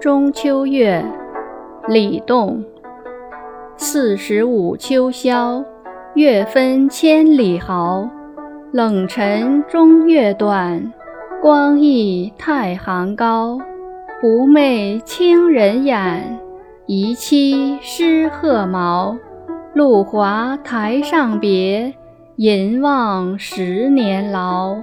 中秋月，李栋，四十五秋宵，月分千里毫。冷晨中月短，光溢太行高。狐媚清人眼，宜妻失鹤毛。露华台上别，吟望十年牢。